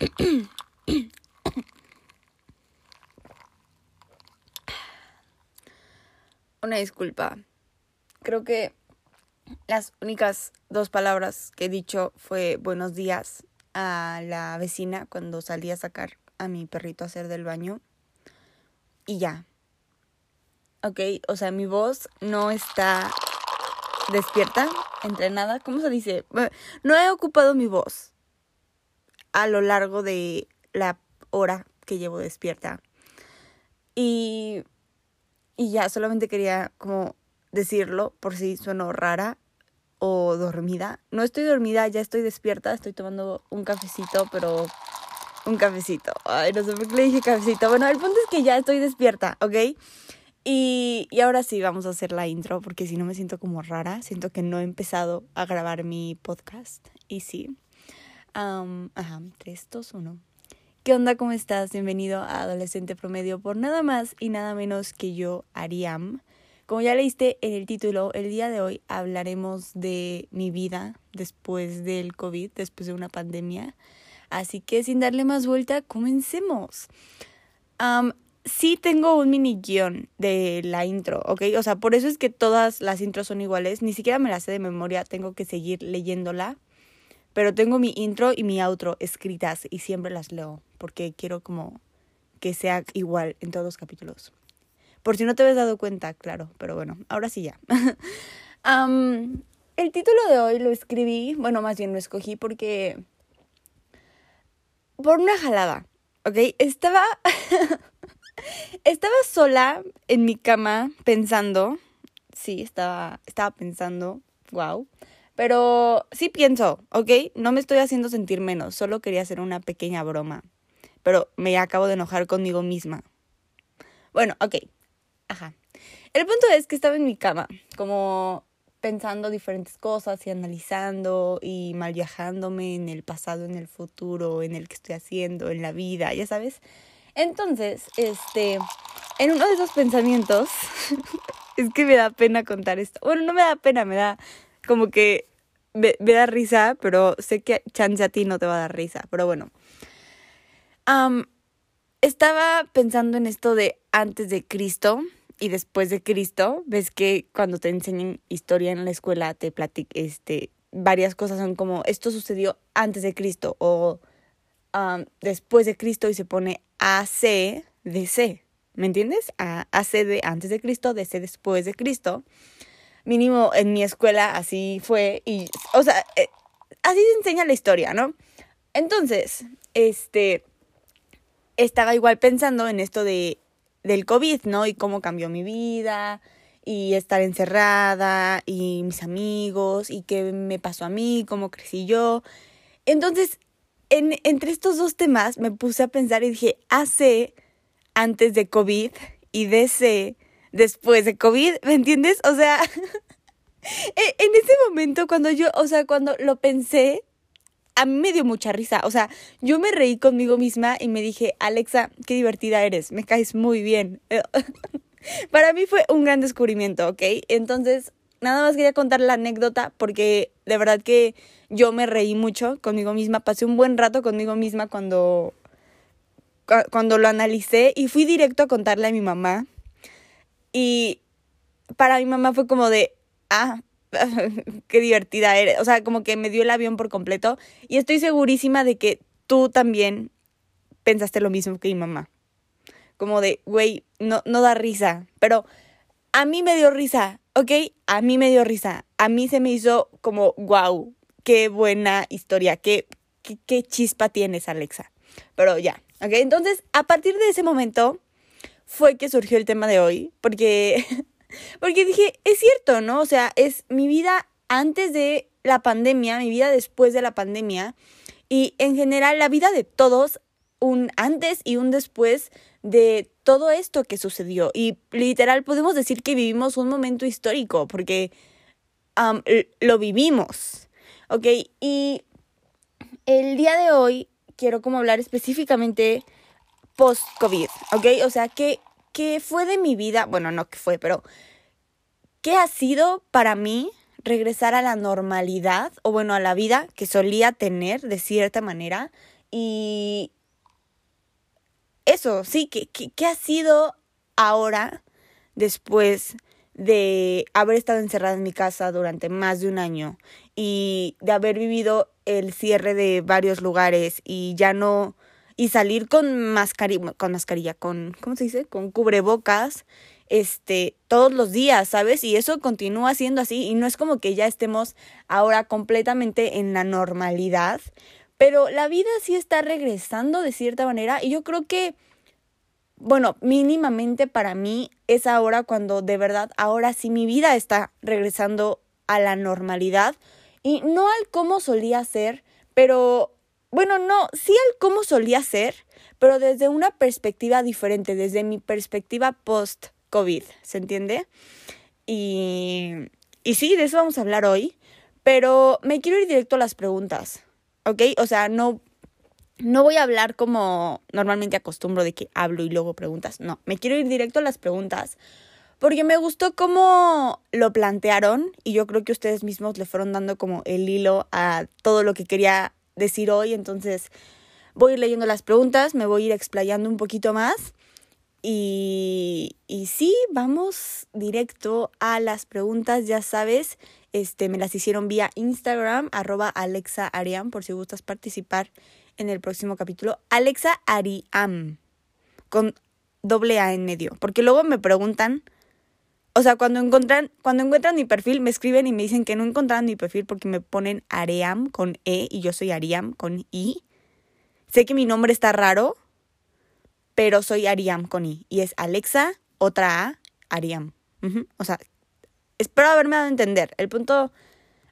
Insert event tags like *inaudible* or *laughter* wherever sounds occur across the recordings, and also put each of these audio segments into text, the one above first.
*coughs* Una disculpa. Creo que las únicas dos palabras que he dicho fue buenos días a la vecina cuando salí a sacar a mi perrito a hacer del baño. Y ya. Ok, o sea, mi voz no está despierta, entrenada. ¿Cómo se dice? No he ocupado mi voz a lo largo de la hora que llevo despierta. Y, y ya, solamente quería como decirlo por si sueno rara o dormida. No estoy dormida, ya estoy despierta, estoy tomando un cafecito, pero un cafecito. Ay, no sé por qué le dije cafecito. Bueno, el punto es que ya estoy despierta, ¿ok? Y, y ahora sí vamos a hacer la intro porque si no me siento como rara, siento que no he empezado a grabar mi podcast. Y sí. Ajá, 3, 2, 1. ¿Qué onda? ¿Cómo estás? Bienvenido a Adolescente Promedio por nada más y nada menos que yo, Ariam. Como ya leíste en el título, el día de hoy hablaremos de mi vida después del COVID, después de una pandemia. Así que sin darle más vuelta, comencemos. sí tengo un mini guion de la intro, ¿ok? O sea, por eso es que todas las intros son iguales. Ni siquiera me las sé de memoria, tengo que seguir leyéndola. Pero tengo mi intro y mi outro escritas y siempre las leo porque quiero como que sea igual en todos los capítulos. Por si no te habías dado cuenta, claro, pero bueno, ahora sí ya. *laughs* el título de hoy lo escribí, bueno, más bien lo escogí porque... Por una jalada, ¿ok? Estaba... *laughs* estaba sola en mi cama pensando. Sí, estaba, estaba pensando, wow. Pero sí pienso, ¿ok? No me estoy haciendo sentir menos, solo quería hacer una pequeña broma. Pero me acabo de enojar conmigo misma. Bueno, ok, Ajá. El punto es que estaba en mi cama, como pensando diferentes cosas y analizando y mal viajándome en el pasado, en el futuro, en el que estoy haciendo, en la vida, ya sabes. Entonces, este, en uno de esos pensamientos, *laughs* es que me da pena contar esto. Bueno, no me da pena, me da como que me, da risa, pero sé que chance a ti no te va a dar risa, pero bueno. estaba pensando en esto de antes de Cristo y después de Cristo, ves que cuando te enseñan historia en la escuela te platican, este, varias cosas son como, esto sucedió antes de Cristo o después de Cristo y se pone AC de C, ¿me entiendes? AC de antes de Cristo, DC después de Cristo. Mínimo en mi escuela así fue y, o sea, eh, así se enseña la historia, ¿no? Entonces, este, estaba igual pensando en esto de del COVID, ¿no? Y cómo cambió mi vida y estar encerrada y mis amigos y qué me pasó a mí, cómo crecí yo. Entonces, en, entre estos dos temas me puse a pensar y dije, hace antes de COVID y DC después de COVID, ¿me entiendes? O sea, *laughs* e, en ese momento cuando yo, o sea, cuando lo pensé, a mí me dio mucha risa. O sea, yo me reí conmigo misma y me dije, Alexa, qué divertida eres, me caes muy bien. *laughs* Para mí fue un gran descubrimiento, ¿ok? Entonces, nada más quería contar la anécdota porque de verdad que yo me reí mucho conmigo misma, pasé un buen rato conmigo misma cuando, cuando lo analicé y fui directo a contarle a mi mamá. Y para mi mamá fue como de, ah, *laughs* qué divertida eres. O sea, como que me dio el avión por completo. Y estoy segurísima de que tú también pensaste lo mismo que mi mamá. Como de, güey, no, no da risa. Pero a mí me dio risa, ¿ok? A mí me dio risa. A mí se me hizo como, wow, qué buena historia, qué, qué, qué chispa tienes, Alexa. Pero ya, ¿ok? Entonces, a partir de ese momento fue que surgió el tema de hoy, porque *laughs* Porque dije, es cierto, ¿no? O sea, es mi vida antes de la pandemia, mi vida después de la pandemia y en general la vida de todos, un antes y un después de todo esto que sucedió. Y literal podemos decir que vivimos un momento histórico porque lo vivimos, ¿ok? Y el día de hoy quiero como hablar específicamente post-COVID, ¿ok? O sea, ¿qué fue de mi vida? Bueno, no que fue, pero ¿qué ha sido para mí regresar a la normalidad o bueno, a la vida que solía tener de cierta manera Y eso, sí, ¿qué, qué, ha sido ahora después de haber estado encerrada en mi casa durante más de un año y de haber vivido el cierre de varios lugares y ya no y salir con mascarilla con mascarilla con ¿cómo se dice? con cubrebocas este todos los días, ¿sabes? Y eso continúa siendo así y no es como que ya estemos ahora completamente en la normalidad, pero la vida sí está regresando de cierta manera y yo creo que, bueno, mínimamente para mí es ahora cuando de verdad, ahora sí mi vida está regresando a la normalidad y no al cómo solía ser, pero bueno, no, sí al cómo solía ser, pero desde una perspectiva diferente, desde mi perspectiva post-COVID, ¿se entiende? Y, y sí, de eso vamos a hablar hoy, pero me quiero ir directo a las preguntas. ¿ok? O sea, no, no voy a hablar como normalmente acostumbro de que hablo y luego preguntas. No, me quiero ir directo a las preguntas. Porque me gustó cómo lo plantearon y yo creo que ustedes mismos le fueron dando como el hilo a todo lo que quería decir hoy. Entonces voy a ir leyendo las preguntas, me voy a ir explayando un poquito más. Y, y sí, vamos directo a las preguntas, ya sabes. Este, me las hicieron vía Instagram, arroba Alexa Ariam, por si gustas participar en el próximo capítulo. Alexa Ariam, con doble A en medio. Porque luego me preguntan, o sea, cuando encuentran, cuando encuentran mi perfil, me escriben y me dicen que no encontraron mi perfil porque me ponen Aream con E y yo soy Ariam con I. Sé que mi nombre está raro, pero soy Ariam con I. Y es Alexa, otra A, Ariam. O sea, espero haberme dado a entender. El punto...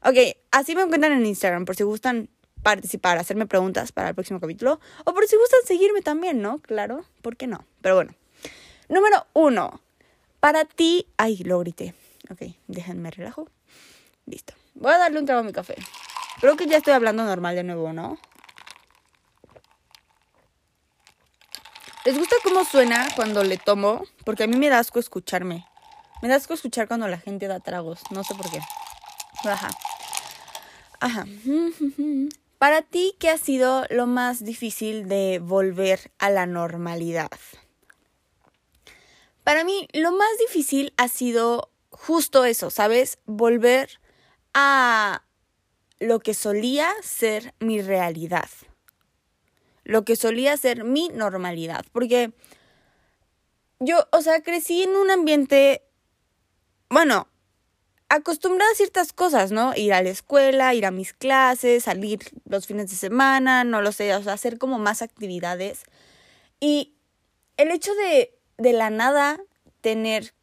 Ok, así me encuentran en Instagram por si gustan participar, hacerme preguntas para el próximo capítulo. O por si gustan seguirme también, ¿no? Claro, ¿por qué no? Pero bueno. Número uno. Para ti... Ay, lo grité. Ok, déjenme relajo. Listo. Voy a darle un trago a mi café. Creo que ya estoy hablando normal de nuevo, ¿no? ¿Les gusta cómo suena cuando le tomo? Porque a mí me da asco escucharme. Me da asco escuchar cuando la gente da tragos. No sé por qué. Ajá. Ajá. *laughs* Para ti, ¿qué ha sido lo más difícil de volver a la normalidad? Para mí, lo más difícil ha sido justo eso, ¿sabes? Volver a lo que solía ser mi realidad. Lo que solía ser mi normalidad. Porque yo, o sea, crecí en un ambiente bueno, acostumbrada a ciertas cosas, ¿no? Ir a la escuela, ir a mis clases, salir los fines de semana, no lo sé, o sea, hacer como más actividades. Y el hecho de, de la nada tener,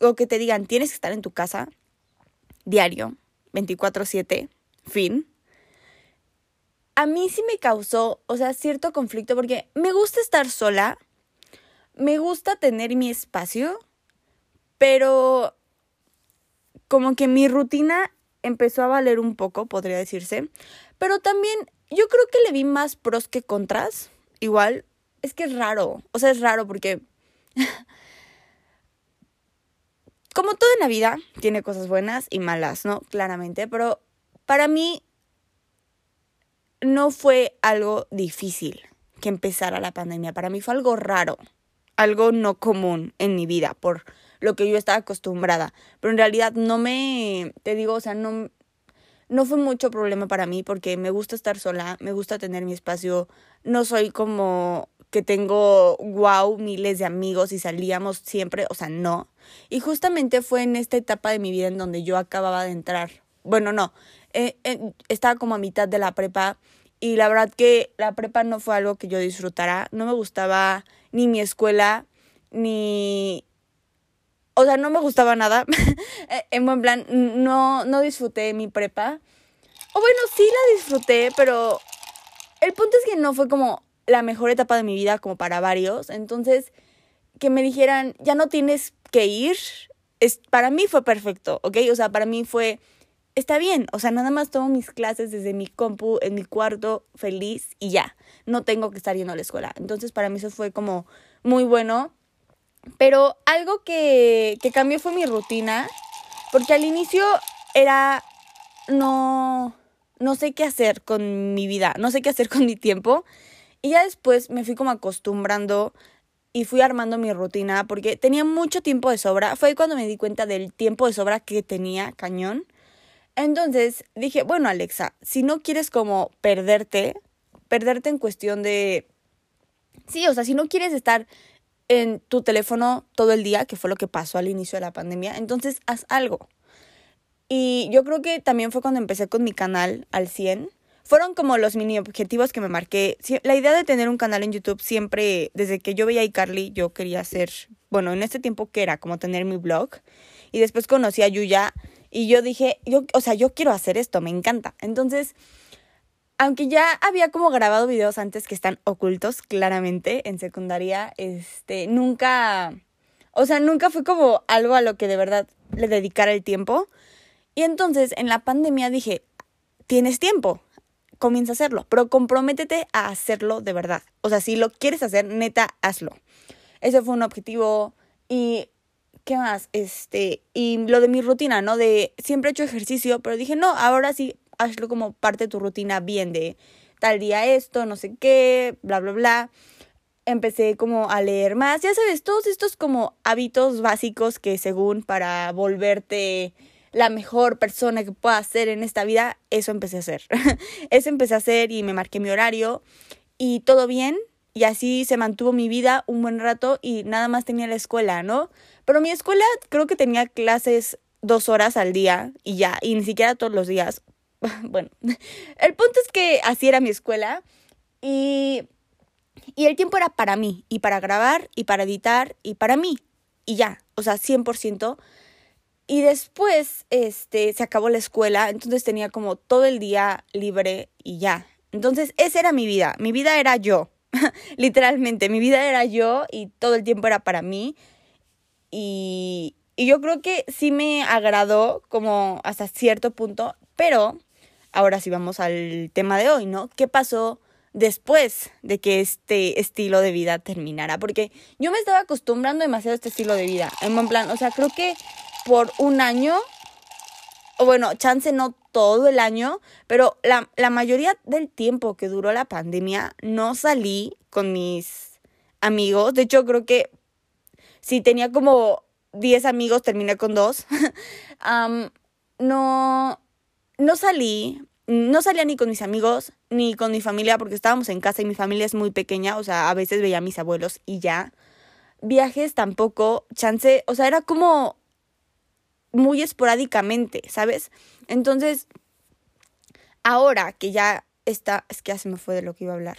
o que te digan, tienes que estar en tu casa diario, 24/7, fin. A mí sí me causó, o sea, cierto conflicto porque me gusta estar sola, me gusta tener mi espacio, pero como que mi rutina empezó a valer un poco, podría decirse. Pero también yo creo que le vi más pros que contras. Igual, es que es raro. O sea, es raro porque... como todo en la vida, tiene cosas buenas y malas, ¿no? Claramente. Pero para mí no fue algo difícil que empezara la pandemia. Para mí fue algo raro. Algo no común en mi vida. Por lo que yo estaba acostumbrada. Pero en realidad no me, te digo, o sea, no, no fue mucho problema para mí porque me gusta estar sola, me gusta tener mi espacio, no soy como que tengo, wow, miles de amigos y salíamos siempre, o sea, no. Y justamente fue en esta etapa de mi vida en donde yo acababa de entrar, bueno, no, eh, eh, estaba como a mitad de la prepa y la verdad que la prepa no fue algo que yo disfrutara, no me gustaba ni mi escuela, ni, o sea, no me gustaba nada. *laughs* Eh, en buen plan, no, no disfruté mi prepa. O bueno, sí la disfruté, pero el punto es que no fue como la mejor etapa de mi vida como para varios. Entonces, que me dijeran, ya no tienes que ir, es, para mí fue perfecto, ¿ok? O sea, para mí fue, está bien, o sea, nada más tomo mis clases desde mi compu, en mi cuarto, feliz y ya, no tengo que estar yendo a la escuela. Entonces, para mí eso fue como muy bueno. Pero algo que, que cambió fue mi rutina, porque al inicio era no... no sé qué hacer con mi vida, no sé qué hacer con mi tiempo. Y ya después me fui como acostumbrando y fui armando mi rutina porque tenía mucho tiempo de sobra. Fue cuando me di cuenta del tiempo de sobra que tenía cañón. Entonces dije, bueno Alexa, si no quieres como perderte, perderte en cuestión de... Sí, o sea, si no quieres estar en tu teléfono todo el día, que fue lo que pasó al inicio de la pandemia, entonces haz algo. Y yo creo que también fue cuando empecé con mi canal al 100. Fueron como los mini objetivos que me marqué. La idea de tener un canal en YouTube siempre, desde que yo veía a iCarly, yo quería hacer, bueno, en este tiempo que era como tener mi blog. Y después conocí a Yuya y yo dije, yo, o sea, yo quiero hacer esto, me encanta. Entonces, aunque ya había como grabado videos antes que están ocultos claramente en secundaria, este, nunca, o sea, nunca fue como algo a lo que de verdad le dedicara el tiempo. Y entonces en la pandemia dije, tienes tiempo, comienza a hacerlo, pero comprométete a hacerlo de verdad. O sea, si lo quieres hacer, neta, hazlo. Ese fue un objetivo y ¿qué más? Este, y lo de mi rutina, ¿no? De siempre he hecho ejercicio, pero dije, no, ahora sí, hazlo como parte de tu rutina bien de tal día esto, no sé qué, bla, bla, bla. Empecé como a leer más, ya sabes, todos estos como hábitos básicos que según para volverte la mejor persona que pueda ser en esta vida, eso empecé a hacer. *laughs* eso empecé a hacer y me marqué mi horario y todo bien. Y así se mantuvo mi vida un buen rato y nada más tenía la escuela, ¿no? Pero mi escuela creo que tenía clases dos horas al día y ya, y ni siquiera todos los días. *laughs* bueno, *laughs* el punto es que así era mi escuela y, y el tiempo era para mí, y para grabar, y para editar, y para mí, y ya, o sea, 100%. Y después, este, se acabó la escuela, entonces tenía como todo el día libre y ya. Entonces, esa era mi vida. Mi vida era yo. *laughs* Literalmente, mi vida era yo y todo el tiempo era para mí. Y, y yo creo que sí me agradó como hasta cierto punto, pero ahora sí vamos al tema de hoy, ¿no? ¿Qué pasó después de que este estilo de vida terminara? Porque yo me estaba acostumbrando demasiado a este estilo de vida. En plan, o sea, creo que por un año, o bueno, chance no todo el año, pero la, la mayoría del tiempo que duró la pandemia no salí con mis amigos. De hecho, creo que si tenía como 10 amigos, terminé con dos. *laughs* no, no salí, no salía ni con mis amigos ni con mi familia porque estábamos en casa y mi familia es muy pequeña, o sea, a veces veía a mis abuelos y ya. Viajes tampoco, chance, o sea, era como muy esporádicamente, ¿sabes? Entonces, ahora que ya está, es que ya se me fue de lo que iba a hablar.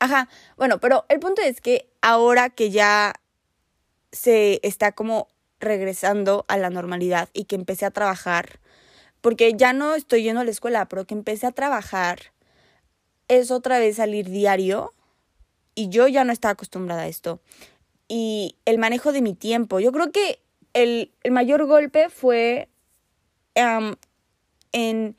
Ajá, bueno, pero el punto es que ahora que ya se está como regresando a la normalidad y que empecé a trabajar, porque ya no estoy yendo a la escuela, pero que empecé a trabajar, es otra vez salir diario y yo ya no estaba acostumbrada a esto. Y el manejo de mi tiempo, yo creo que el, mayor golpe fue en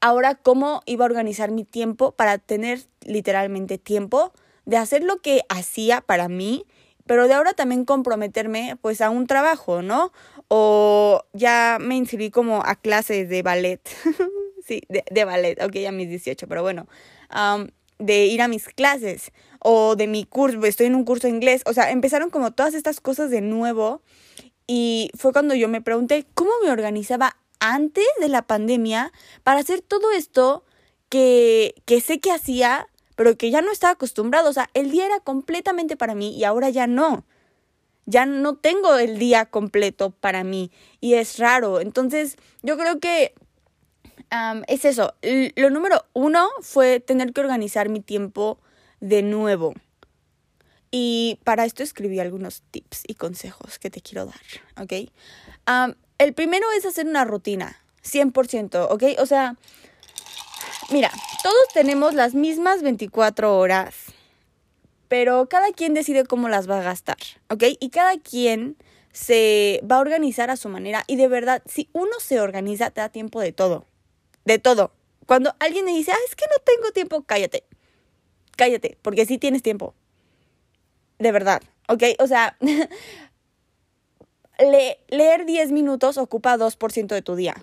ahora cómo iba a organizar mi tiempo para tener literalmente tiempo de hacer lo que hacía para mí, pero de ahora también comprometerme pues a un trabajo, ¿no? O ya me inscribí como a clases de ballet, *laughs* sí, de, ballet, ok, a mis 18, pero bueno, de ir a mis clases o de mi curso, estoy en un curso de inglés, o sea, empezaron como todas estas cosas de nuevo y fue cuando yo me pregunté cómo me organizaba antes de la pandemia para hacer todo esto que, que sé que hacía, pero que ya no estaba acostumbrado. O sea, el día era completamente para mí y ahora ya no. Ya no tengo el día completo para mí y es raro. Entonces, yo creo que es eso. Lo número uno fue tener que organizar mi tiempo de nuevo. Y para esto escribí algunos tips y consejos que te quiero dar, ¿ok? el primero es hacer una rutina, 100%, ¿ok? O sea, mira, todos tenemos las mismas 24 horas, pero cada quien decide cómo las va a gastar, ¿ok? Y cada quien se va a organizar a su manera y de verdad, si uno se organiza, te da tiempo de todo, de todo. Cuando alguien me dice, ah, es que no tengo tiempo, cállate, cállate, porque sí tienes tiempo, de verdad, ¿ok? O sea, *laughs* leer 10 minutos ocupa 2% de tu día,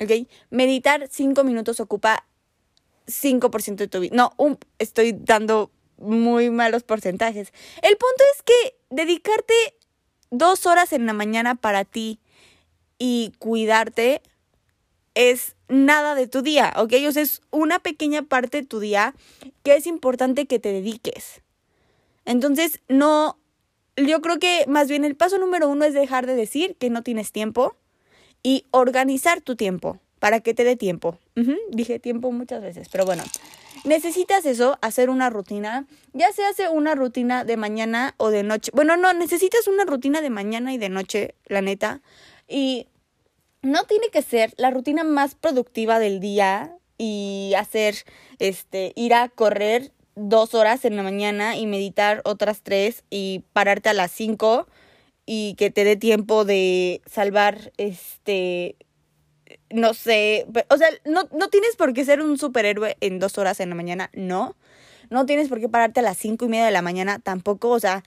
¿ok? Meditar 5 minutos ocupa 5% de tu vida. No, un, estoy dando muy malos porcentajes. El punto es que dedicarte dos horas en la mañana para ti y cuidarte es nada de tu día, ¿ok? O sea, es una pequeña parte de tu día que es importante que te dediques. Entonces, no, yo creo que más bien el paso número uno es dejar de decir que no tienes tiempo y organizar tu tiempo para que te dé tiempo. Dije tiempo muchas veces, pero bueno, necesitas eso, hacer una rutina. Ya se hace una rutina de mañana o de noche. Bueno, no, necesitas una rutina de mañana y de noche, la neta. Y no tiene que ser la rutina más productiva del día y hacer, este, ir a correr dos horas en la mañana y meditar otras tres y pararte a las cinco y que te dé tiempo de salvar, este, no sé, o sea, no, no tienes por qué ser un superhéroe en dos horas en la mañana, no. No tienes por qué pararte a las cinco y media de la mañana tampoco, o sea,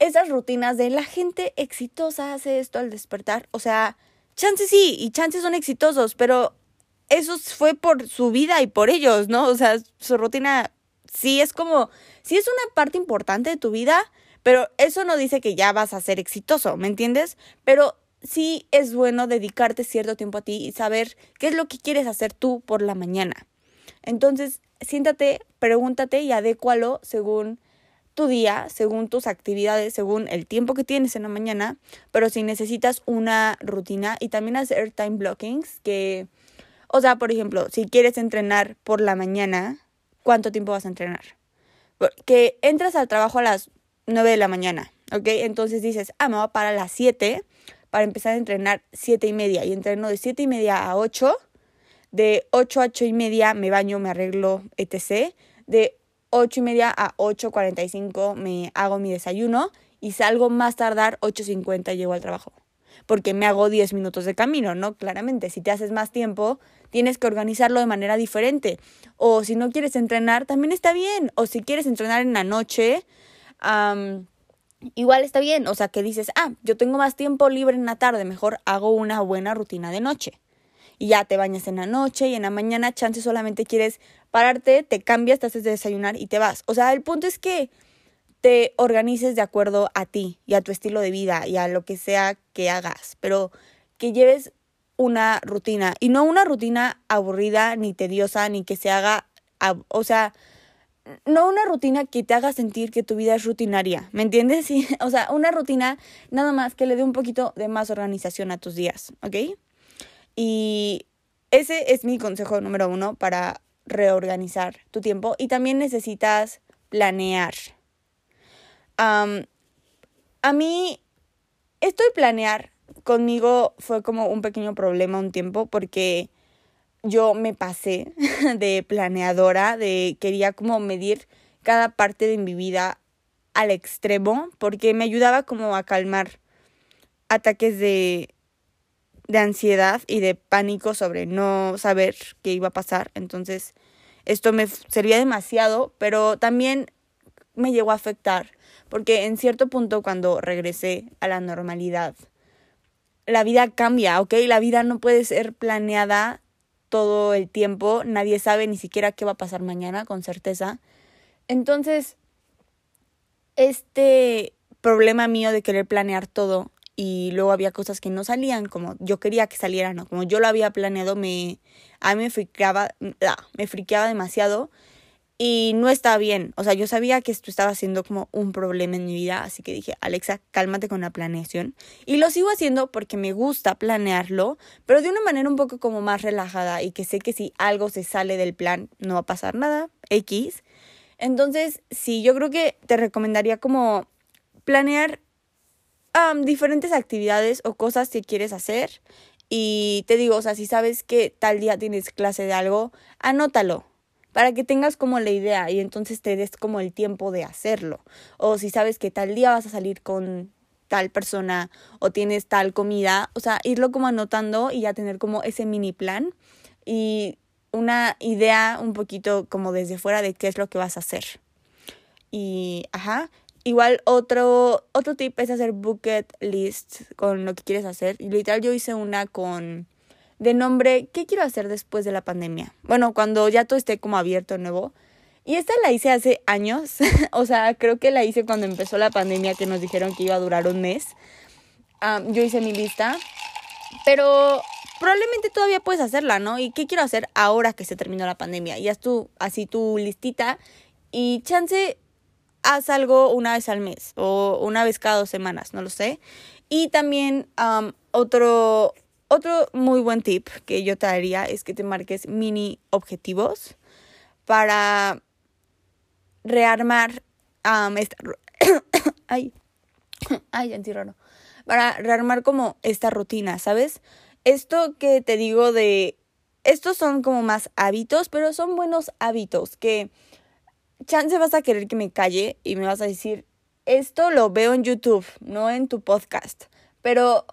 esas rutinas de la gente exitosa hace esto al despertar, o sea, chances sí, y chances son exitosos, pero eso fue por su vida y por ellos, ¿no? O sea, su rutina sí es como, sí es una parte importante de tu vida, pero eso no dice que ya vas a ser exitoso, ¿me entiendes? Pero sí es bueno dedicarte cierto tiempo a ti y saber qué es lo que quieres hacer tú por la mañana. Entonces, siéntate, pregúntate y adécualo según tu día, según tus actividades, según el tiempo que tienes en la mañana, pero si necesitas una rutina y también hacer time blockings, que, o sea, por ejemplo, si quieres entrenar por la mañana, ¿cuánto tiempo vas a entrenar? Que entras al trabajo a las 9 de la mañana, ¿ok? Entonces dices, ah, me voy a parar las 7 para empezar a entrenar 7 y media y entreno de 7 y media a 8. De 8 a 8 y media me baño, me arreglo, etc. De 8 y media a 8.45 me hago mi desayuno y salgo más tardar 8.50 llego al trabajo. Porque me hago 10 minutos de camino, ¿no? Claramente, si te haces más tiempo, tienes que organizarlo de manera diferente. O si no quieres entrenar, también está bien. O si quieres entrenar en la noche, igual está bien. O sea, que dices, ah, yo tengo más tiempo libre en la tarde, mejor hago una buena rutina de noche. Y ya te bañas en la noche y en la mañana, chance solamente quieres pararte, te cambias, te haces de desayunar y te vas. O sea, el punto es que te organices de acuerdo a ti y a tu estilo de vida y a lo que sea que hagas, pero que lleves una rutina y no una rutina aburrida ni tediosa ni que se haga, o sea, no una rutina que te haga sentir que tu vida es rutinaria, ¿me entiendes? *laughs* O sea, una rutina nada más que le dé un poquito de más organización a tus días, ¿ok? Y ese es mi consejo número uno para reorganizar tu tiempo y también necesitas planear. A mí, esto de planear conmigo fue como un pequeño problema un tiempo porque yo me pasé *laughs* de planeadora, de quería como medir cada parte de mi vida al extremo, porque me ayudaba como a calmar ataques de, de ansiedad y de pánico sobre no saber qué iba a pasar. Entonces, esto me servía demasiado, pero también me llegó a afectar, porque en cierto punto cuando regresé a la normalidad, la vida cambia, ¿ok? La vida no puede ser planeada todo el tiempo, nadie sabe ni siquiera qué va a pasar mañana con certeza. Entonces, este problema mío de querer planear todo y luego había cosas que no salían como yo quería que salieran o como yo lo había planeado, me, a mí me ah, me friqueaba demasiado y no estaba bien. O sea, yo sabía que esto estaba siendo como un problema en mi vida, así que dije, Alexa, cálmate con la planeación. Y lo sigo haciendo porque me gusta planearlo, pero de una manera un poco como más relajada y que sé que si algo se sale del plan no va a pasar nada, X. Entonces, sí, yo creo que te recomendaría como planear diferentes actividades o cosas que quieres hacer. Y te digo, o sea, si sabes que tal día tienes clase de algo, anótalo para que tengas como la idea y entonces te des como el tiempo de hacerlo. O si sabes que tal día vas a salir con tal persona o tienes tal comida, o sea, irlo como anotando y ya tener como ese mini plan y una idea un poquito como desde fuera de qué es lo que vas a hacer. Y, ajá, igual otro, otro tip es hacer bucket list con lo que quieres hacer. Literal yo hice una con de nombre ¿Qué quiero hacer después de la pandemia? Bueno, cuando ya todo esté como abierto nuevo. Y esta la hice hace años, *laughs* o sea, creo que la hice cuando empezó la pandemia que nos dijeron que iba a durar un mes. yo hice mi lista, pero probablemente todavía puedes hacerla, ¿no? ¿Y qué quiero hacer ahora que se terminó la pandemia? Y haz tú así tu listita y chance haz algo una vez al mes o una vez cada dos semanas, no lo sé. Y también otro, otro muy buen tip que yo te daría es que te marques mini objetivos para rearmar esta... *coughs* ay, *coughs* ay. Para rearmar como esta rutina, ¿sabes? Esto que te digo de... Estos son como más hábitos, pero son buenos hábitos que chance vas a querer que me calle y me vas a decir, esto lo veo en YouTube, no en tu podcast. Pero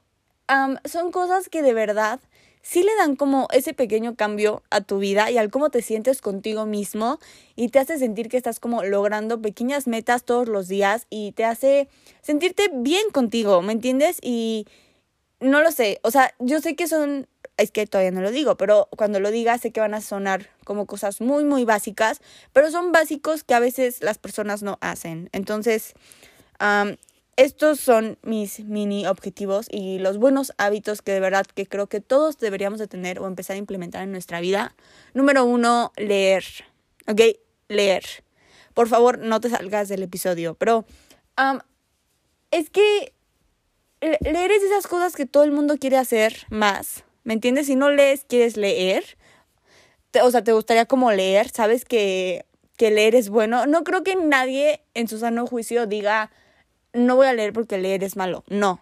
son cosas que de verdad sí le dan como ese pequeño cambio a tu vida y al cómo te sientes contigo mismo y te hace sentir que estás como logrando pequeñas metas todos los días y te hace sentirte bien contigo, ¿me entiendes? Y no lo sé, o sea, yo sé que son, es que todavía no lo digo, pero cuando lo diga sé que van a sonar como cosas muy, muy básicas, pero son básicos que a veces las personas no hacen. Entonces, estos son mis mini objetivos y los buenos hábitos que de verdad que creo que todos deberíamos de tener o empezar a implementar en nuestra vida. Número uno, leer. ¿Ok? Leer. Por favor, no te salgas del episodio. Pero es que leer es esas cosas que todo el mundo quiere hacer más. ¿Me entiendes? Si no lees, quieres leer. o sea, te gustaría como leer. Sabes que, que leer es bueno. No creo que nadie en su sano juicio diga no voy a leer porque leer es malo. No.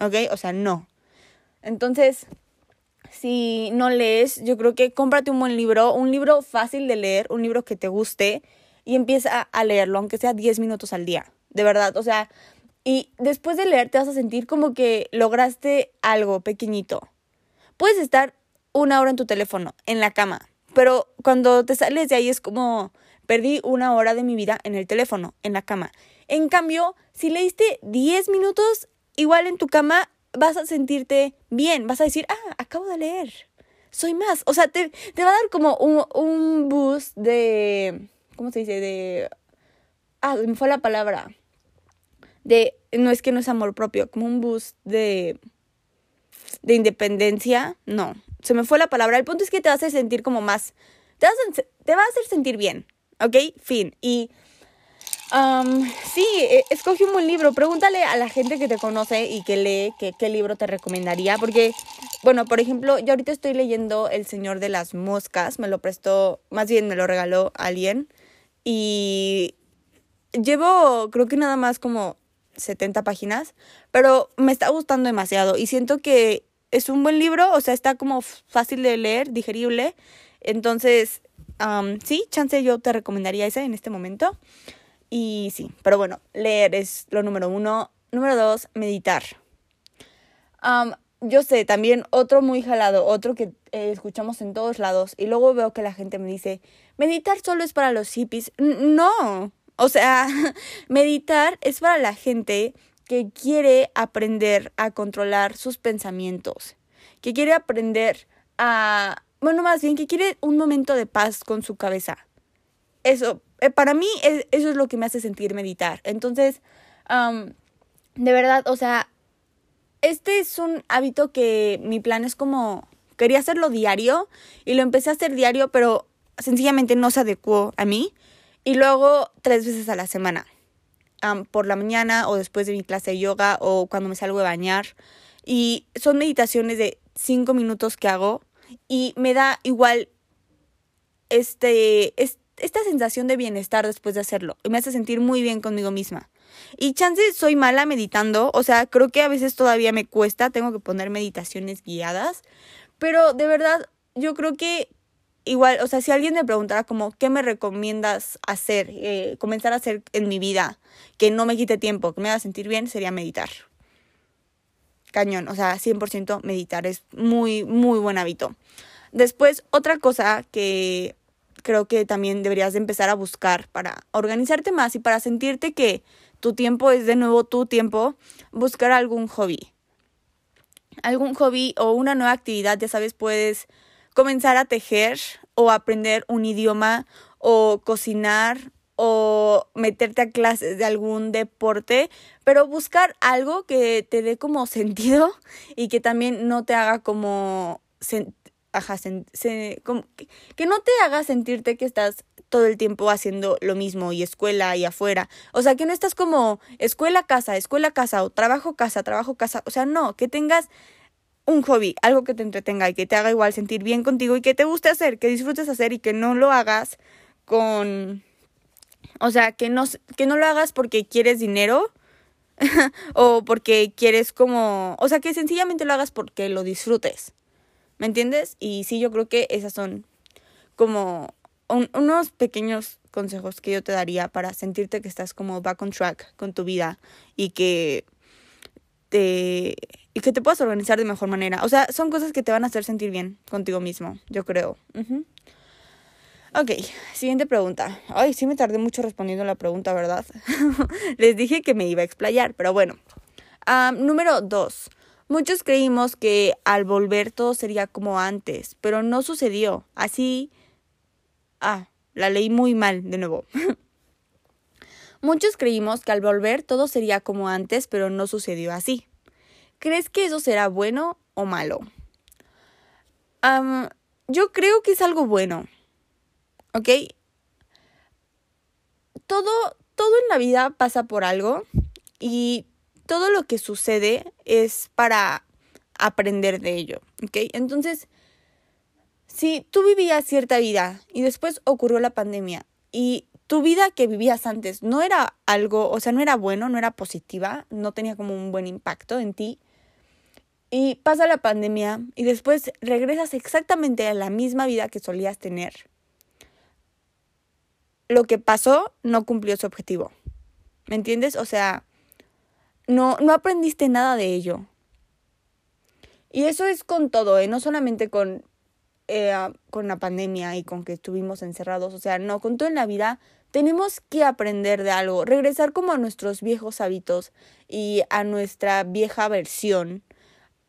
¿Ok? O sea, no. Entonces, si no lees, yo creo que cómprate un buen libro, un libro fácil de leer, un libro que te guste y empieza a leerlo, aunque sea 10 minutos al día. De verdad, o sea, y después de leer te vas a sentir como que lograste algo pequeñito. Puedes estar una hora en tu teléfono, en la cama, pero cuando te sales de ahí es como perdí una hora de mi vida en el teléfono, en la cama. En cambio, si leíste 10 minutos, igual en tu cama vas a sentirte bien, vas a decir, ah, acabo de leer, soy más. O sea, te, te va a dar como un, un boost de, ¿cómo se dice? De, ah, me fue la palabra. De, no es que no es amor propio, como un boost de, de independencia. No, se me fue la palabra. El punto es que te vas a sentir como más, te, vas te va a hacer sentir bien, ¿ok? Fin. Y Um, sí, e, escoge un buen libro. Pregúntale a la gente que te conoce y que lee qué libro te recomendaría. Porque, bueno, por ejemplo, yo ahorita estoy leyendo El Señor de las Moscas. Me lo prestó, más bien me lo regaló alguien. Y llevo, creo que nada más como 70 páginas. Pero me está gustando demasiado. Y siento que es un buen libro. O sea, está como fácil de leer, digerible. Entonces, um, sí, chance yo te recomendaría ese en este momento. Y sí, pero bueno, leer es lo número uno. Número dos, meditar. yo sé, también otro muy jalado, otro que eh, escuchamos en todos lados y luego veo que la gente me dice, meditar solo es para los hippies. no, o sea, *laughs* meditar es para la gente que quiere aprender a controlar sus pensamientos, que quiere aprender a, bueno, más bien que quiere un momento de paz con su cabeza. Eso, para mí eso es lo que me hace sentir meditar. Entonces, de verdad, o sea, este es un hábito que mi plan es como, quería hacerlo diario y lo empecé a hacer diario, pero sencillamente no se adecuó a mí. Y luego tres veces a la semana, por la mañana o después de mi clase de yoga o cuando me salgo de bañar. Y son meditaciones de cinco minutos que hago y me da igual este, este esta sensación de bienestar después de hacerlo y me hace sentir muy bien conmigo misma. Y chance soy mala meditando, o sea, creo que a veces todavía me cuesta, tengo que poner meditaciones guiadas, pero de verdad yo creo que igual, o sea, si alguien me preguntara como, ¿qué me recomiendas hacer, eh, comenzar a hacer en mi vida, que no me quite tiempo, que me haga sentir bien, sería meditar. Cañón, o sea, 100% meditar es muy, muy buen hábito. Después, otra cosa que creo que también deberías de empezar a buscar para organizarte más y para sentirte que tu tiempo es de nuevo tu tiempo, buscar algún hobby. algún hobby o una nueva actividad, ya sabes, puedes comenzar a tejer o aprender un idioma o cocinar o meterte a clases de algún deporte, pero buscar algo que te dé como *laughs* sentido y que también no te haga como, que no te haga sentirte que estás todo el tiempo haciendo lo mismo y escuela y afuera. O sea, que no estás como escuela, casa, escuela, casa o trabajo, casa, trabajo, casa. O sea, no, que tengas un hobby, algo que te entretenga y que te haga igual sentir bien contigo y que te guste hacer, que disfrutes hacer y que no lo hagas con... O sea, que no, que no lo hagas porque quieres dinero *laughs* o porque quieres como... O sea, que sencillamente lo hagas porque lo disfrutes. ¿Me entiendes? Y sí, yo creo que esas son como unos pequeños consejos que yo te daría para sentirte que estás como back on track con tu vida y que te y que te puedas organizar de mejor manera. O sea, son cosas que te van a hacer sentir bien contigo mismo, yo creo. Ok, siguiente pregunta. Ay, sí me tardé mucho respondiendo la pregunta, ¿verdad? *laughs* Les dije que me iba a explayar, pero bueno. número dos. Muchos creímos que al volver todo sería como antes, pero no sucedió. Así Ah, la leí muy mal de nuevo. *laughs* Muchos creímos que al volver todo sería como antes, pero no sucedió así. ¿Crees que eso será bueno o malo? yo creo que es algo bueno. ¿Ok? Todo, todo en la vida pasa por algo y todo lo que sucede es para aprender de ello. ¿Ok? Entonces, si tú vivías cierta vida y después ocurrió la pandemia y tu vida que vivías antes no era algo, o sea, no era bueno, no era positiva, no tenía como un buen impacto en ti, y pasa la pandemia y después regresas exactamente a la misma vida que solías tener, lo que pasó no cumplió su objetivo. ¿Me entiendes? O sea, no, no aprendiste nada de ello. Y eso es con todo, ¿eh? no solamente con eh, con la pandemia y con que estuvimos encerrados, o sea, no, con todo en la vida, tenemos que aprender de algo, regresar como a nuestros viejos hábitos y a nuestra vieja versión.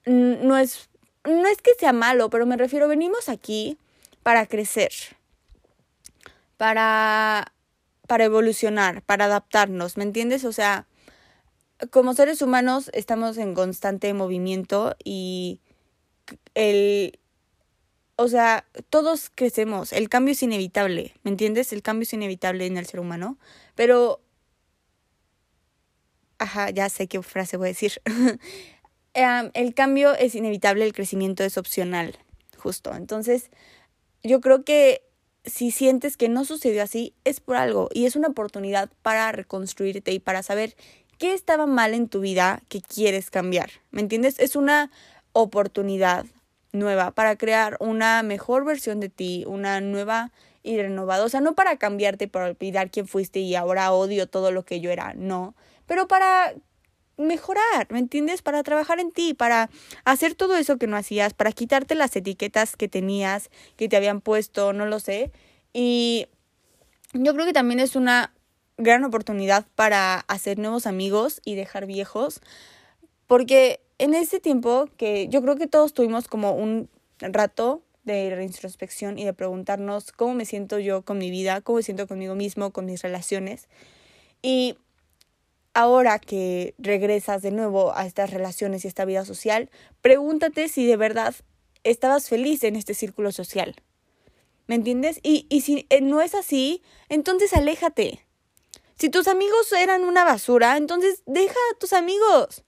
No es, no es que sea malo, pero me refiero, venimos aquí para crecer, para, para evolucionar, para adaptarnos, ¿me entiendes? O sea, como seres humanos estamos en constante movimiento y el o sea, todos crecemos, el cambio es inevitable, ¿me entiendes? El cambio es inevitable en el ser humano, pero... Ajá, ya sé qué frase voy a decir. *laughs* el cambio es inevitable, el crecimiento es opcional, justo. Entonces, yo creo que si sientes que no sucedió así, es por algo y es una oportunidad para reconstruirte y para saber qué estaba mal en tu vida que quieres cambiar. ¿Me entiendes? Es una oportunidad nueva, para crear una mejor versión de ti, una nueva y renovada. O sea, no para cambiarte, para olvidar quién fuiste y ahora odio todo lo que yo era, no, pero para mejorar, ¿me entiendes? Para trabajar en ti, para hacer todo eso que no hacías, para quitarte las etiquetas que tenías, que te habían puesto, no lo sé. Y yo creo que también es una gran oportunidad para hacer nuevos amigos y dejar viejos, porque en ese tiempo que yo creo que todos tuvimos como un rato de reintrospección y de preguntarnos cómo me siento yo con mi vida, cómo me siento conmigo mismo, con mis relaciones. Y ahora que regresas de nuevo a estas relaciones y esta vida social, pregúntate si de verdad estabas feliz en este círculo social. ¿Me entiendes? Y, y si eh, no es así, entonces aléjate. Si tus amigos eran una basura, entonces deja a tus amigos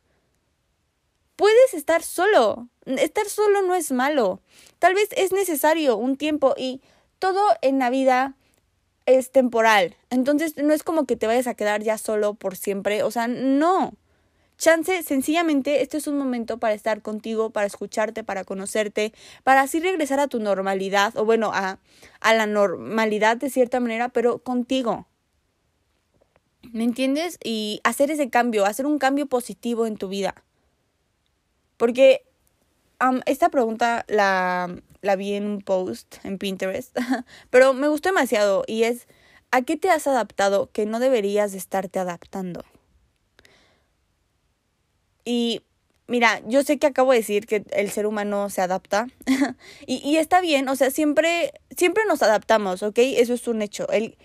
puedes estar solo. Estar solo no es malo. Tal vez es necesario un tiempo y todo en la vida es temporal. Entonces no es como que te vayas a quedar ya solo por siempre. O sea, no. Chance, sencillamente, este es un momento para estar contigo, para escucharte, para conocerte, para así regresar a tu normalidad, o bueno, a, a la normalidad de cierta manera, pero contigo. ¿Me entiendes? Y hacer ese cambio, hacer un cambio positivo en tu vida. Porque esta pregunta la, la vi en un post en Pinterest, *laughs* pero me gustó demasiado y es, ¿a qué te has adaptado que no deberías de estarte adaptando? Y mira, yo sé que acabo de decir que el ser humano se adapta *laughs* y, y, está bien, o sea, siempre, siempre nos adaptamos, ¿ok? Eso es un hecho. El,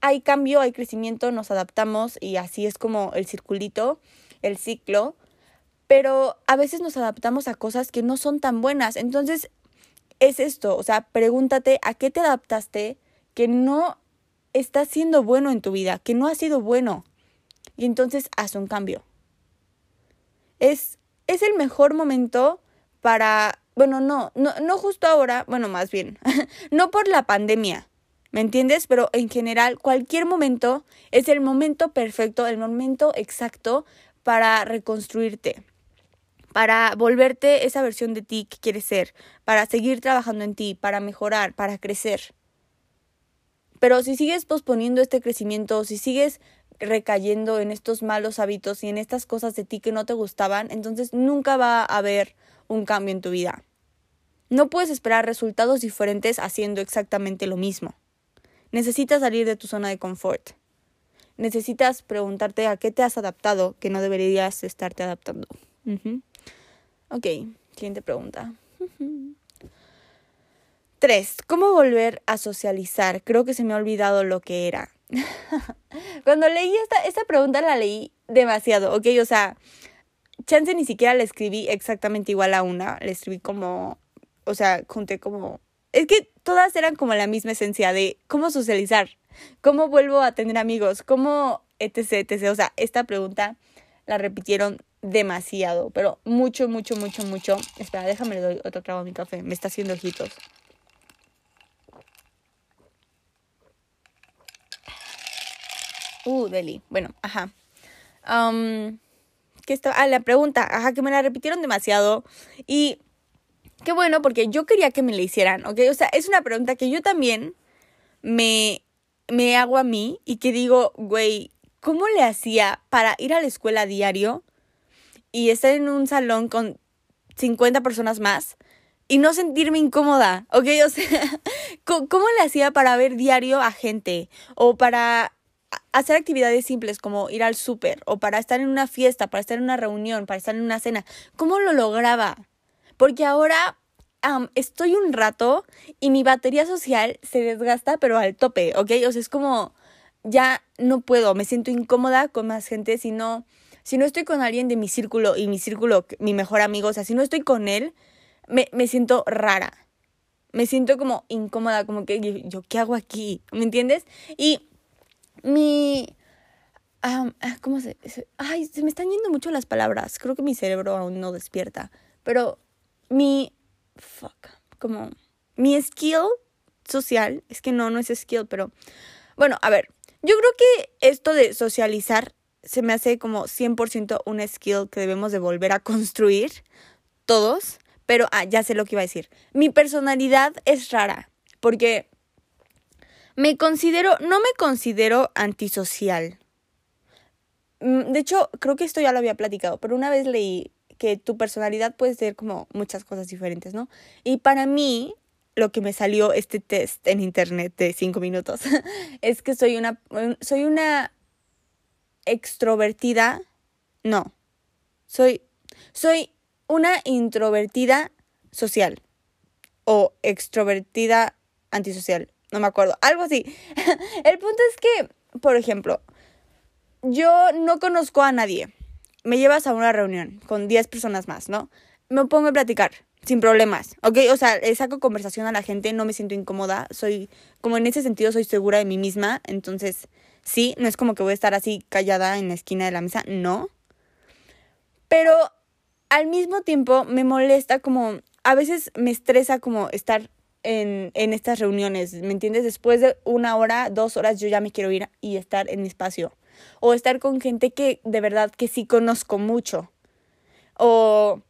hay cambio, hay crecimiento, nos adaptamos y así es como el circulito, el ciclo, pero a veces nos adaptamos a cosas que no son tan buenas. Entonces, es esto, o sea, pregúntate a qué te adaptaste que no está siendo bueno en tu vida, que no ha sido bueno. Y entonces haz un cambio. Es, es el mejor momento para, bueno, no, no, no justo ahora, bueno, más bien, *laughs* no por la pandemia, ¿me entiendes? Pero en general, cualquier momento es el momento perfecto, el momento exacto para reconstruirte, para volverte esa versión de ti que quieres ser, para seguir trabajando en ti, para mejorar, para crecer. Pero si sigues posponiendo este crecimiento, si sigues recayendo en estos malos hábitos y en estas cosas de ti que no te gustaban, entonces nunca va a haber un cambio en tu vida. No puedes esperar resultados diferentes haciendo exactamente lo mismo. Necesitas salir de tu zona de confort. Necesitas preguntarte a qué te has adaptado que no deberías estarte adaptando. Ok, siguiente pregunta. *laughs* Tres, ¿cómo volver a socializar? Creo que se me ha olvidado lo que era. *laughs* Cuando leí esta, esta pregunta la leí demasiado, ¿ok? O sea, chance ni siquiera la escribí exactamente igual a una, la escribí como, o sea, junté como... Es que todas eran como la misma esencia de cómo socializar, cómo vuelvo a tener amigos, cómo etc, etc. O sea, esta pregunta la repitieron demasiado, pero mucho, mucho, mucho, mucho. Espera, déjame le doy otro trago a mi café, me está haciendo ojitos. Uh, Deli. Bueno, ajá. ¿Qué está? Ah, la pregunta. Ajá, que me la repitieron demasiado. Y qué bueno, porque yo quería que me la hicieran, ¿ok? O sea, es una pregunta que yo también me, me hago a mí y que digo, güey, ¿cómo le hacía para ir a la escuela diario y estar en un salón con 50 personas más? y no sentirme incómoda, ¿ok? O sea, *laughs* ¿cómo le hacía para ver diario a gente? O para hacer actividades simples como ir al súper o para estar en una fiesta, para estar en una reunión, para estar en una cena. ¿Cómo lo lograba? Porque ahora estoy un rato y mi batería social se desgasta pero al tope, ¿ok? O sea, es como ya no puedo, me siento incómoda con más gente si no, si no estoy con alguien de mi círculo y mi círculo, mi mejor amigo, o sea, si no estoy con él, me, me siento rara. Me siento como incómoda, como que yo, ¿qué hago aquí? ¿Me entiendes? Y mi... Ah, ¿Cómo se, Ay, se me están yendo mucho las palabras. Creo que mi cerebro aún no despierta. Pero mi... Fuck. Como... Mi skill social. Es que no, no es skill, pero... Bueno, a ver. Yo creo que esto de socializar se me hace como 100% un skill que debemos de volver a construir todos. Pero, ah, ya sé lo que iba a decir. Mi personalidad es rara. Porque me considero, no me considero antisocial. Mm, de hecho, creo que esto ya lo había platicado, pero una vez leí que tu personalidad puede ser como muchas cosas diferentes, ¿no? Y para mí, lo que me salió este test en internet de cinco minutos *laughs* es que soy una, soy una extrovertida, no, soy, soy una introvertida social o extrovertida antisocial no me acuerdo, algo así. *laughs* El punto es que, por ejemplo, yo no conozco a nadie. Me llevas a una reunión con 10 personas más, ¿no? Me pongo a platicar sin problemas, ¿ok? O sea, saco conversación a la gente, no me siento incómoda, soy, como en ese sentido, soy segura de mí misma, entonces, sí, no es como que voy a estar así callada en la esquina de la mesa, no. Pero al mismo tiempo me molesta como, a veces me estresa como estar en, en estas reuniones, ¿me entiendes? Después de una hora, dos horas, yo ya me quiero ir y estar en mi espacio. O estar con gente que de verdad que sí conozco mucho. O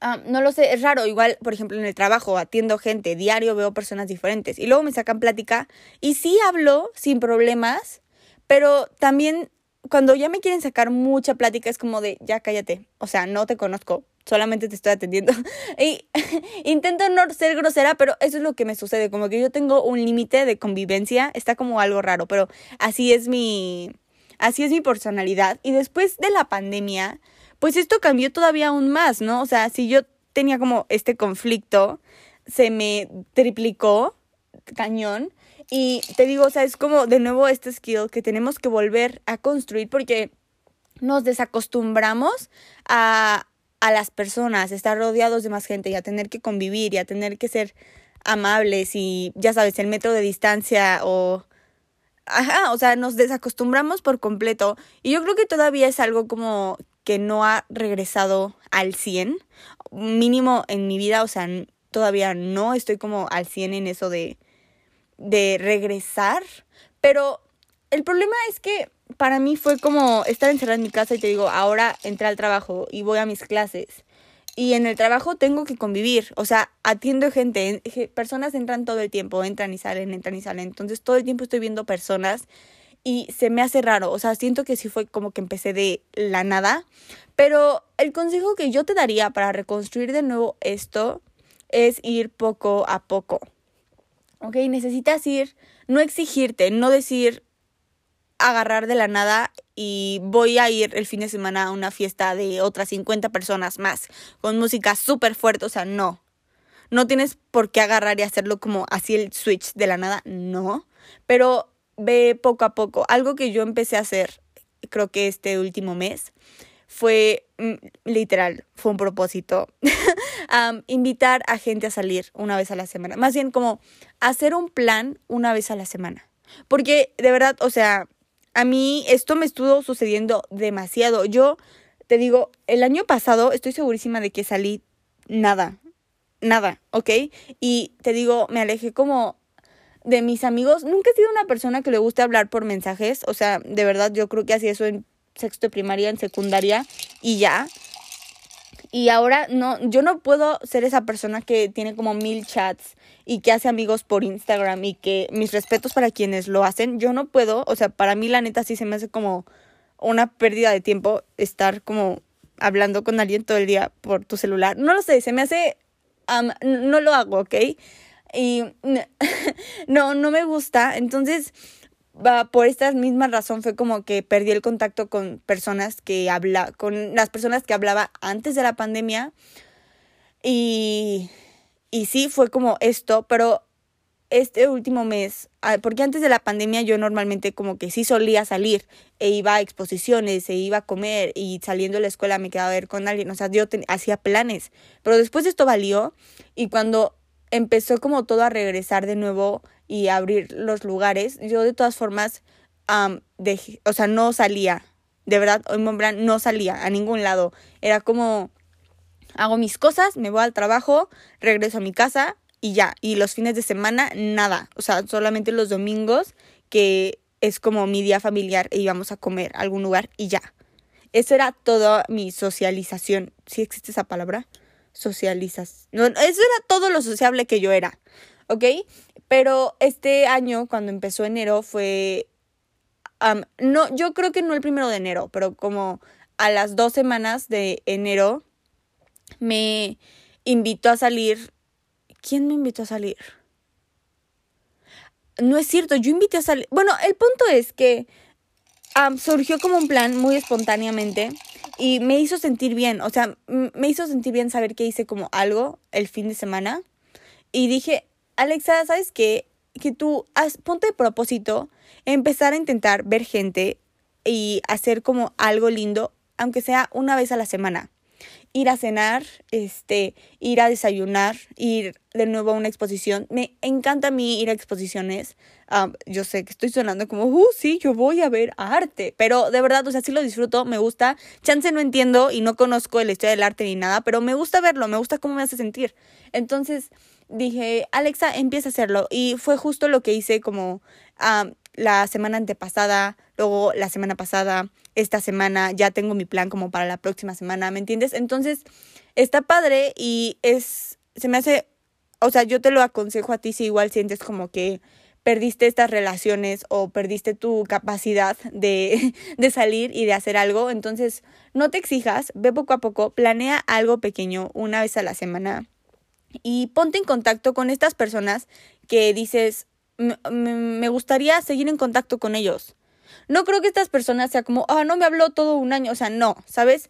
ah, no lo sé, es raro. Igual, por ejemplo, en el trabajo atiendo gente, diario veo personas diferentes. Y luego me sacan plática y sí hablo sin problemas, pero también cuando ya me quieren sacar mucha plática es como de, ya cállate. O sea, no te conozco, solamente te estoy atendiendo. *laughs* y *laughs* intento no ser grosera, pero eso es lo que me sucede, como que yo tengo un límite de convivencia, está como algo raro, pero así es mi así es mi personalidad y después de la pandemia pues esto cambió todavía aún más, ¿no? O sea, si yo tenía como este conflicto, se me triplicó cañón. Y te digo, o sea, es como de nuevo este skill que tenemos que volver a construir porque nos desacostumbramos a, a las personas, estar rodeados de más gente y a tener que convivir y a tener que ser amables y ya sabes, el metro de distancia o... Ajá, o sea, nos desacostumbramos por completo. Y yo creo que todavía es algo como que no ha regresado al 100, mínimo en mi vida, o sea, todavía no estoy como al 100 en eso de, de regresar, pero el problema es que para mí fue como estar encerrada en mi casa y te digo, ahora entré al trabajo y voy a mis clases y en el trabajo tengo que convivir, o sea, atiendo gente, personas entran todo el tiempo, entran y salen, entran y salen, entonces todo el tiempo estoy viendo personas y se me hace raro, o sea, siento que sí fue como que empecé de la nada, pero el consejo que yo te daría para reconstruir de nuevo esto es ir poco a poco, ¿ok? Necesitas ir, no exigirte, no decir agarrar de la nada y voy a ir el fin de semana a una fiesta de otras 50 personas más, con música súper fuerte, o sea, no. No tienes por qué agarrar y hacerlo como así el switch de la nada, no. Pero ve poco a poco. Algo que yo empecé a hacer, creo que este último mes, fue mm, literal, fue un propósito, *laughs* invitar a gente a salir una vez a la semana. Más bien como hacer un plan una vez a la semana. Porque de verdad, o sea, a mí esto me estuvo sucediendo demasiado. Yo te digo, el año pasado estoy segurísima de que salí nada, nada, ¿ok? Y te digo, me alejé como de mis amigos. Nunca he sido una persona que le guste hablar por mensajes. O sea, de verdad, yo creo que hacía eso en sexto de primaria, en secundaria y ya. Y ahora no, yo no puedo ser esa persona que tiene como mil chats y que hace amigos por Instagram y que mis respetos para quienes lo hacen, yo no puedo, o sea, para mí la neta sí se me hace como una pérdida de tiempo estar como hablando con alguien todo el día por tu celular. No lo sé, se me hace, no lo hago, ¿ok? Y *laughs* no, no me gusta. Entonces, por esta misma razón fue como que perdí el contacto con personas que habla, con las personas que hablaba antes de la pandemia. Y, y sí, fue como esto, pero este último mes, ah, porque antes de la pandemia yo normalmente como que sí solía salir e iba a exposiciones, e iba a comer y saliendo de la escuela me quedaba a ver con alguien, o sea, yo hacía planes, pero después esto valió y cuando empezó como todo a regresar de nuevo y abrir los lugares, yo de todas formas, o sea, no salía, de verdad, hoy no salía a ningún lado. Era como, hago mis cosas, me voy al trabajo, regreso a mi casa y ya. Y los fines de semana, nada. O sea, solamente los domingos, que es como mi día familiar e íbamos a comer a algún lugar y ya. Eso era toda mi socialización. ¿Sí existe esa palabra? Socializas. No, eso era todo lo sociable que yo era. ¿Ok? Pero este año, cuando empezó enero, fue... no, yo creo que no el primero de enero, pero como a las dos semanas de enero me invitó a salir. ¿Quién me invitó a salir? No es cierto, yo invité a salir. Bueno, el punto es que surgió como un plan muy espontáneamente y me hizo sentir bien. O sea, me hizo sentir bien saber que hice como algo el fin de semana. Y dije, Alexa, ¿sabes qué? Que tú has, ponte de propósito empezar a intentar ver gente y hacer como algo lindo, aunque sea una vez a la semana. Ir a cenar, este, ir a desayunar, ir de nuevo a una exposición. Me encanta a mí ir a exposiciones. yo sé que estoy sonando como, uh, sí, yo voy a ver arte. Pero de verdad, o sea, sí lo disfruto, me gusta. Chance no entiendo y no conozco la historia del arte ni nada, pero me gusta verlo, me gusta cómo me hace sentir. Entonces, dije, Alexa, empieza a hacerlo. Y fue justo lo que hice como la semana antepasada, luego la semana pasada, esta semana, ya tengo mi plan como para la próxima semana, ¿me entiendes? Entonces, está padre y es, se me hace, o sea, yo te lo aconsejo a ti si igual sientes como que perdiste estas relaciones o perdiste tu capacidad de, *laughs* de salir y de hacer algo, entonces no te exijas, ve poco a poco, planea algo pequeño una vez a la semana y ponte en contacto con estas personas que dices, me gustaría seguir en contacto con ellos. No creo que estas personas sea como, ah, no me habló todo un año, o sea, no, ¿sabes?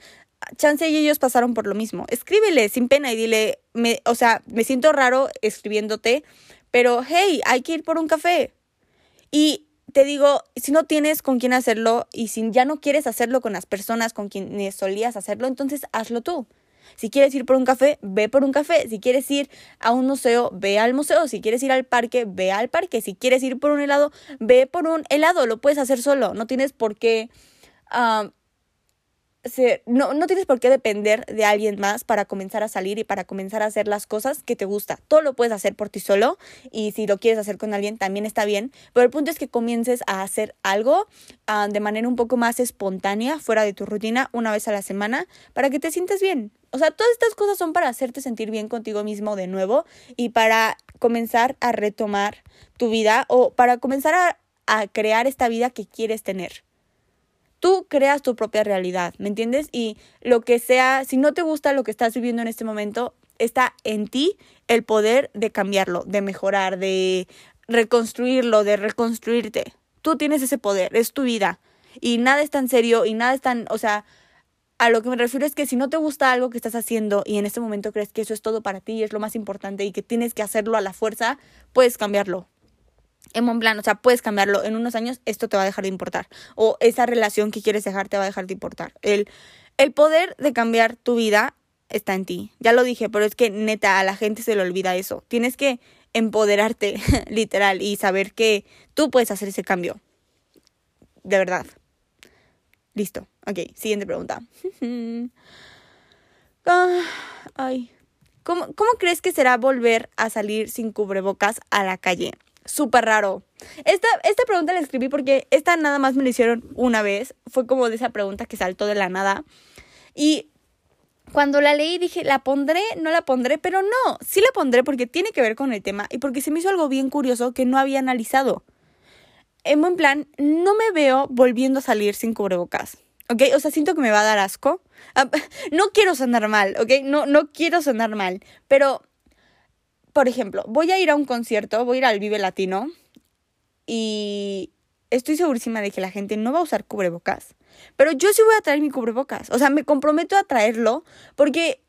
chance y ellos pasaron por lo mismo. Escríbele sin pena y dile, me, o sea, me siento raro escribiéndote, pero hey, hay que ir por un café. Y te digo, si no tienes con quién hacerlo y si ya no quieres hacerlo con las personas con quienes solías hacerlo, entonces hazlo tú. Si quieres ir por un café, ve por un café. Si quieres ir a un museo, ve al museo. Si quieres ir al parque, ve al parque. Si quieres ir por un helado, ve por un helado. Lo puedes hacer solo. No tienes por qué no, no tienes por qué depender de alguien más para comenzar a salir y para comenzar a hacer las cosas que te gusta. Todo lo puedes hacer por ti solo y si lo quieres hacer con alguien también está bien. Pero el punto es que comiences a hacer algo ah, de manera un poco más espontánea, fuera de tu rutina, una vez a la semana, para que te sientas bien. O sea, todas estas cosas son para hacerte sentir bien contigo mismo de nuevo y para comenzar a retomar tu vida o para comenzar a, a crear esta vida que quieres tener. Tú creas tu propia realidad, ¿me entiendes? Y lo que sea, si no te gusta lo que estás viviendo en este momento, está en ti el poder de cambiarlo, de mejorar, de reconstruirlo, de reconstruirte. Tú tienes ese poder, es tu vida. Y nada es tan serio y nada es tan, o sea, a lo que me refiero es que si no te gusta algo que estás haciendo y en este momento crees que eso es todo para ti y es lo más importante y que tienes que hacerlo a la fuerza, puedes cambiarlo en plan, o sea, puedes cambiarlo. En unos años esto te va a dejar de importar. O esa relación que quieres dejar te va a dejar de importar. El, el poder de cambiar tu vida está en ti. Ya lo dije, pero es que neta, a la gente se le olvida eso. Tienes que empoderarte, *laughs* literal, y saber que tú puedes hacer ese cambio. De verdad. Listo. Ok, siguiente pregunta. *laughs* Ah, ay. ¿Cómo, ¿Cómo crees que será volver a salir sin cubrebocas a la calle? Súper raro. Esta, esta pregunta la escribí porque esta nada más me la hicieron una vez. Fue como de esa pregunta que saltó de la nada. Y cuando la leí dije, ¿la pondré? No la pondré, pero no, sí la pondré porque tiene que ver con el tema y porque se me hizo algo bien curioso que no había analizado. En buen plan, no me veo volviendo a salir sin cubrebocas. ¿Ok? O sea, siento que me va a dar asco. Ah, *laughs* no quiero sonar mal, ¿ok? No, no quiero sonar mal. Pero por ejemplo, voy a ir a un concierto, voy a ir al Vive Latino y estoy segurísima de que la gente no va a usar cubrebocas, pero yo sí voy a traer mi cubrebocas. O sea, me comprometo a traerlo porque,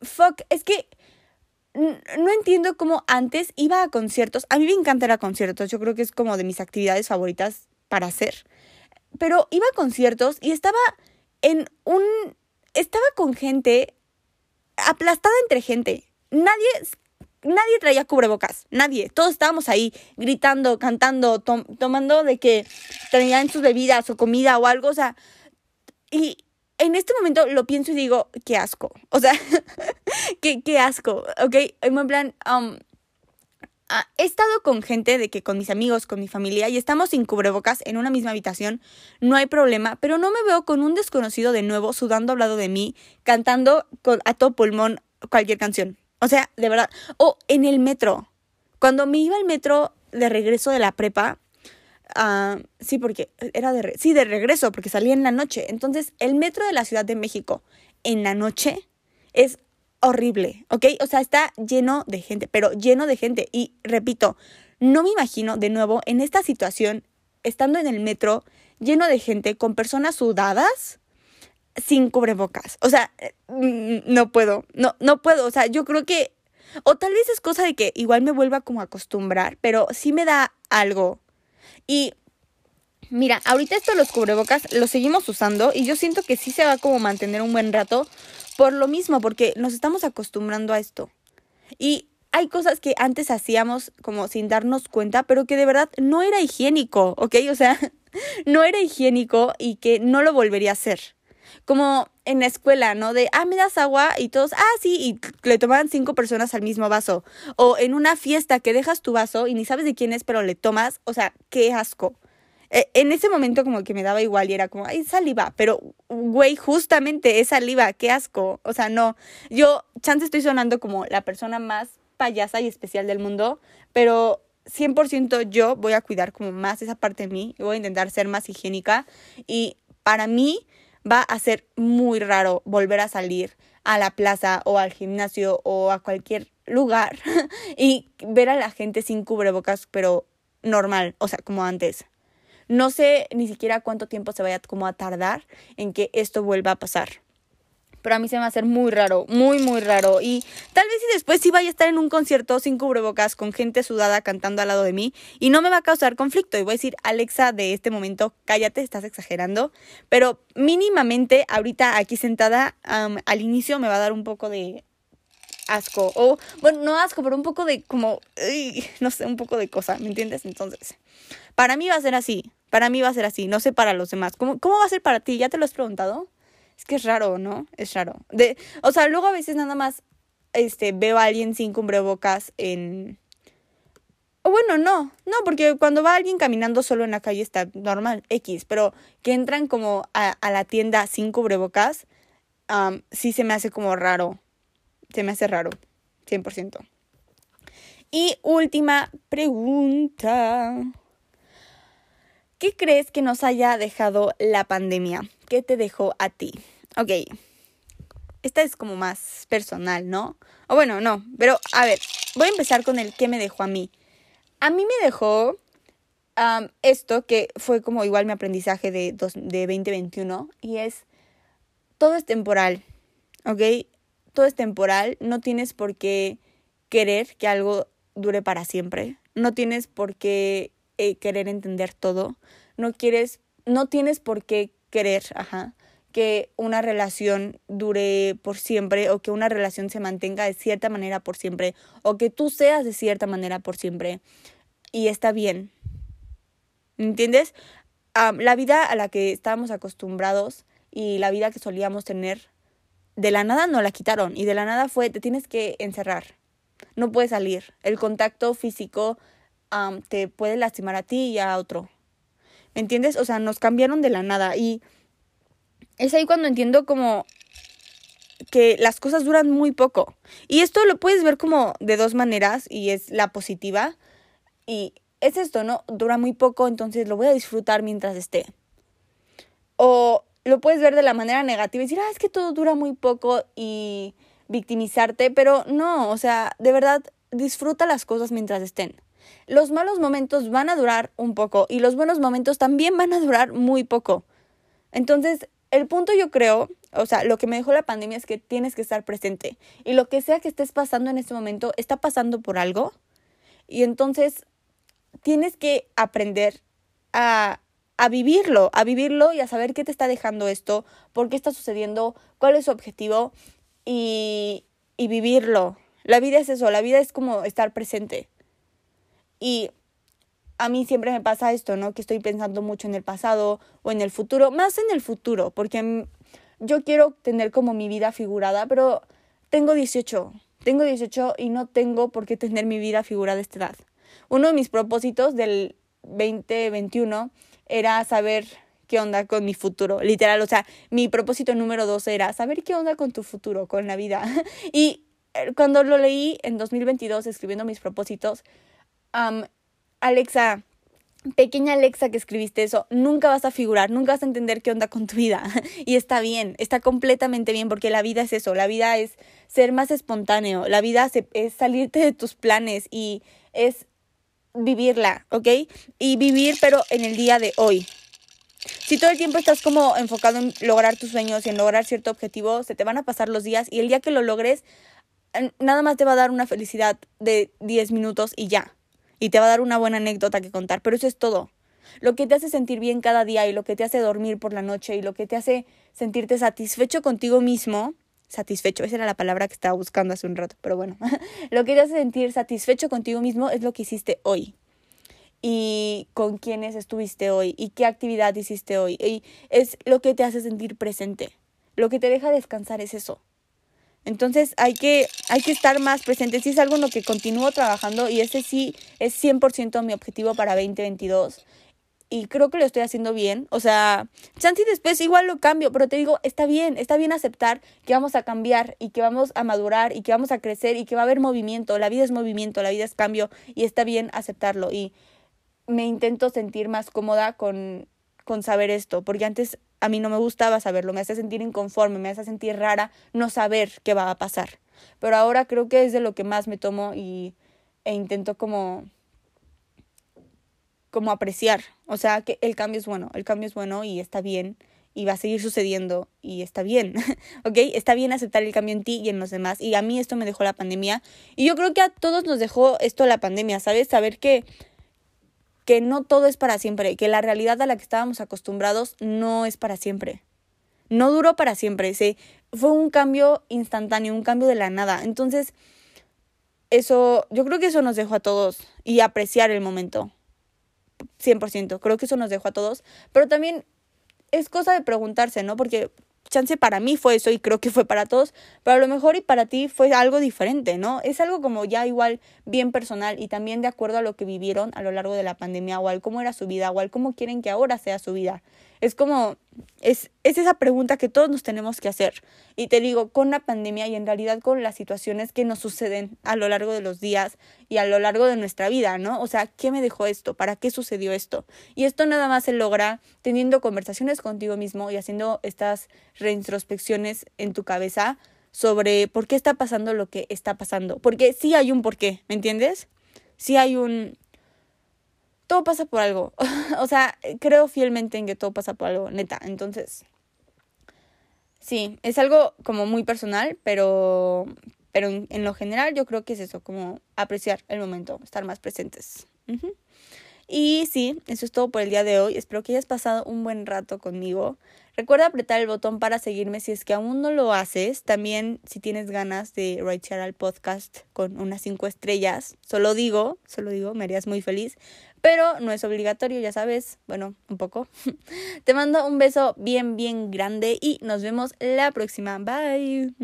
fuck, es que no entiendo cómo antes iba a conciertos. A mí me encanta ir a conciertos, yo creo que es como de mis actividades favoritas para hacer. Pero iba a conciertos y estaba en un... Estaba con gente aplastada entre gente. Nadie nadie traía cubrebocas, nadie. Todos estábamos ahí gritando, cantando, tomando de que traían sus bebidas o comida o algo, o sea, y en este momento lo pienso y digo, qué asco, o sea, *laughs* qué, qué asco, ¿ok? En plan, um, ah, he estado con gente de que con mis amigos, con mi familia, y estamos sin cubrebocas en una misma habitación, no hay problema, pero no me veo con un desconocido de nuevo sudando al lado de mí, cantando con, a todo pulmón cualquier canción. O sea, de verdad. O en el metro. Cuando me iba al metro de regreso de la prepa, uh, sí, porque era de, sí, de regreso, porque salía en la noche. Entonces, el metro de la Ciudad de México en la noche es horrible, ¿ok? O sea, está lleno de gente, pero lleno de gente. Y repito, no me imagino de nuevo en esta situación, estando en el metro, lleno de gente, con personas sudadas, sin cubrebocas. O sea, mm, no puedo, no, no puedo. O sea, yo creo que, o tal vez es cosa de que igual me vuelva como a acostumbrar, pero sí me da algo. Y mira, ahorita esto de los cubrebocas lo seguimos usando y yo siento que sí se va como mantener un buen rato por lo mismo, porque nos estamos acostumbrando a esto. Y hay cosas que antes hacíamos como sin darnos cuenta, pero que de verdad no era higiénico, ¿ok? O sea, *laughs* no era higiénico y que no lo volvería a hacer como en la escuela, ¿no? De, ah, me das agua y todos, ah, sí, y le toman cinco personas al mismo vaso. O en una fiesta que dejas tu vaso y ni sabes de quién es, pero le tomas, o sea, qué asco. E, en ese momento como que me daba igual y era como, ay, saliva, pero, güey, justamente es saliva, qué asco. O sea, no, yo, chance estoy sonando como la persona más payasa y especial del mundo, pero 100% yo voy a cuidar como más esa parte de mí voy a intentar ser más higiénica y para mí va a ser muy raro volver a salir a la plaza o al gimnasio o a cualquier lugar *laughs* y ver a la gente sin cubrebocas, pero normal, o sea, como antes. No sé ni siquiera cuánto tiempo se vaya como a tardar en que esto vuelva a pasar. Pero a mí se me va a hacer muy raro, muy, muy raro. Y tal vez si después sí vaya a estar en un concierto sin cubrebocas con gente sudada cantando al lado de mí y no me va a causar conflicto. Y voy a decir, Alexa, de este momento, cállate, estás exagerando. Pero mínimamente, ahorita aquí sentada, al inicio me va a dar un poco de asco. O, bueno, no asco, pero un poco de como, no sé, un poco de cosa, ¿me entiendes? Entonces, para mí va a ser así. Para mí va a ser así, no sé para los demás. ¿Cómo, cómo va a ser para ti? ¿Ya te lo has preguntado? Es que es raro, ¿no? Es raro. De, o sea, luego a veces nada más este, veo a alguien sin cubrebocas en... Bueno, no, no, porque cuando va alguien caminando solo en la calle está normal, X, pero que entran como a, la tienda sin cubrebocas, sí se me hace como raro. Se me hace raro, 100%. Y última pregunta. ¿Qué crees que nos haya dejado la pandemia? ¿Qué te dejó a ti? Ok. Esta es como más personal, ¿no? O bueno, no. Pero a ver, voy a empezar con el qué me dejó a mí. A mí me dejó esto que fue como igual mi aprendizaje de, de 2021 y es todo es temporal, ¿ok? Todo es temporal. No tienes por qué querer que algo dure para siempre. No tienes por qué eh, querer entender todo, no quieres, no tienes por qué querer, ajá, que una relación dure por siempre o que una relación se mantenga de cierta manera por siempre o que tú seas de cierta manera por siempre y está bien. ¿Entiendes? la vida a la que estábamos acostumbrados y la vida que solíamos tener, de la nada no la quitaron y de la nada fue, te tienes que encerrar, no puedes salir, el contacto físico te puede lastimar a ti y a otro. ¿Me entiendes? O sea, nos cambiaron de la nada y es ahí cuando entiendo como que las cosas duran muy poco. Y esto lo puedes ver como de dos maneras y es la positiva y es esto, ¿no? Dura muy poco, entonces lo voy a disfrutar mientras esté. O lo puedes ver de la manera negativa y decir, ah, es que todo dura muy poco y victimizarte, pero no, o sea, de verdad, disfruta las cosas mientras estén los malos momentos van a durar un poco y los buenos momentos también van a durar muy poco. Entonces, el punto yo creo, o sea, lo que me dejó la pandemia es que tienes que estar presente y lo que sea que estés pasando en este momento está pasando por algo y entonces tienes que aprender a, a vivirlo, a vivirlo y a saber qué te está dejando esto, por qué está sucediendo, cuál es su objetivo y, y vivirlo. La vida es eso, la vida es como estar presente. Y a mí siempre me pasa esto, ¿no? Que estoy pensando mucho en el pasado o en el futuro, más en el futuro, porque yo quiero tener como mi vida figurada, pero tengo 18, tengo 18 y no tengo por qué tener mi vida figurada a esta edad. Uno de mis propósitos del 2021 era saber qué onda con mi futuro, literal, o sea, mi propósito número dos era saber qué onda con tu futuro, con la vida. *laughs* y eh, cuando lo leí en 2022 escribiendo mis propósitos, Alexa, pequeña Alexa que escribiste eso, nunca vas a figurar, nunca vas a entender qué onda con tu vida. *laughs* y está bien, está completamente bien, porque la vida es eso, la vida es ser más espontáneo, la vida es salirte de tus planes y es vivirla, ¿ok? Y vivir, pero en el día de hoy. Si todo el tiempo estás como enfocado en lograr tus sueños y en lograr cierto objetivo, se te van a pasar los días y el día que lo logres, nada más te va a dar una felicidad de 10 minutos y ya y te va a dar una buena anécdota que contar, pero eso es todo. Lo que te hace sentir bien cada día y lo que te hace dormir por la noche y lo que te hace sentirte satisfecho contigo mismo, satisfecho, esa era la palabra que estaba buscando hace un rato, pero bueno, *laughs* lo que te hace sentir satisfecho contigo mismo es lo que hiciste hoy y con quiénes estuviste hoy y qué actividad hiciste hoy y es lo que te hace sentir presente. Lo que te deja descansar es eso. Entonces hay que, hay que estar más presente. Sí es algo en lo que continúo trabajando y ese sí es 100% mi objetivo para 2022. Y creo que lo estoy haciendo bien. O sea, chance después igual lo cambio, pero te digo, está bien, está bien aceptar que vamos a cambiar y que vamos a madurar y que vamos a crecer y que va a haber movimiento. La vida es movimiento, la vida es cambio y está bien aceptarlo. Y me intento sentir más cómoda con, con saber esto, porque antes a mí no me gustaba saberlo, me hace sentir inconforme, me hace sentir rara no saber qué va a pasar. Pero ahora creo que es de lo que más me tomo y, e intento como como apreciar, o sea, que el cambio es bueno, el cambio es bueno y está bien y va a seguir sucediendo y está bien, *laughs* ¿ok? Está bien aceptar el cambio en ti y en los demás. Y a mí esto me dejó la pandemia. Y yo creo que a todos nos dejó esto la pandemia, ¿sabes? Saber que, que no todo es para siempre, que la realidad a la que estábamos acostumbrados no es para siempre. No duró para siempre, ¿sí? fue un cambio instantáneo, un cambio de la nada. Entonces, eso, yo creo que eso nos dejó a todos y apreciar el momento. 100%, creo que eso nos dejó a todos. Pero también es cosa de preguntarse, ¿no? Porque chance para mí fue eso y creo que fue para todos, pero a lo mejor y para ti fue algo diferente, ¿no? Es algo como ya igual bien personal y también de acuerdo a lo que vivieron a lo largo de la pandemia o al cómo era su vida o al cómo quieren que ahora sea su vida. Es como, es, es esa pregunta que todos nos tenemos que hacer. Y te digo, con la pandemia y en realidad con las situaciones que nos suceden a lo largo de los días y a lo largo de nuestra vida, ¿no? O sea, ¿qué me dejó esto? ¿Para qué sucedió esto? Y esto nada más se logra teniendo conversaciones contigo mismo y haciendo estas reintrospecciones en tu cabeza sobre por qué está pasando lo que está pasando. Porque sí hay un porqué, ¿me entiendes? Sí hay un, todo pasa por algo. *laughs* o sea, creo fielmente en que todo pasa por algo, neta. Entonces, sí, es algo como muy personal, pero, pero en, lo general yo creo que es eso, como apreciar el momento, estar más presentes. Y sí, eso es todo por el día de hoy. Espero que hayas pasado un buen rato conmigo. Recuerda apretar el botón para seguirme si es que aún no lo haces. También si tienes ganas de ratear al podcast con unas cinco estrellas, solo digo, solo digo, me harías muy feliz. Pero no es obligatorio, ya sabes. Bueno, un poco. *laughs* Te mando un beso bien, bien grande y nos vemos la próxima. Bye.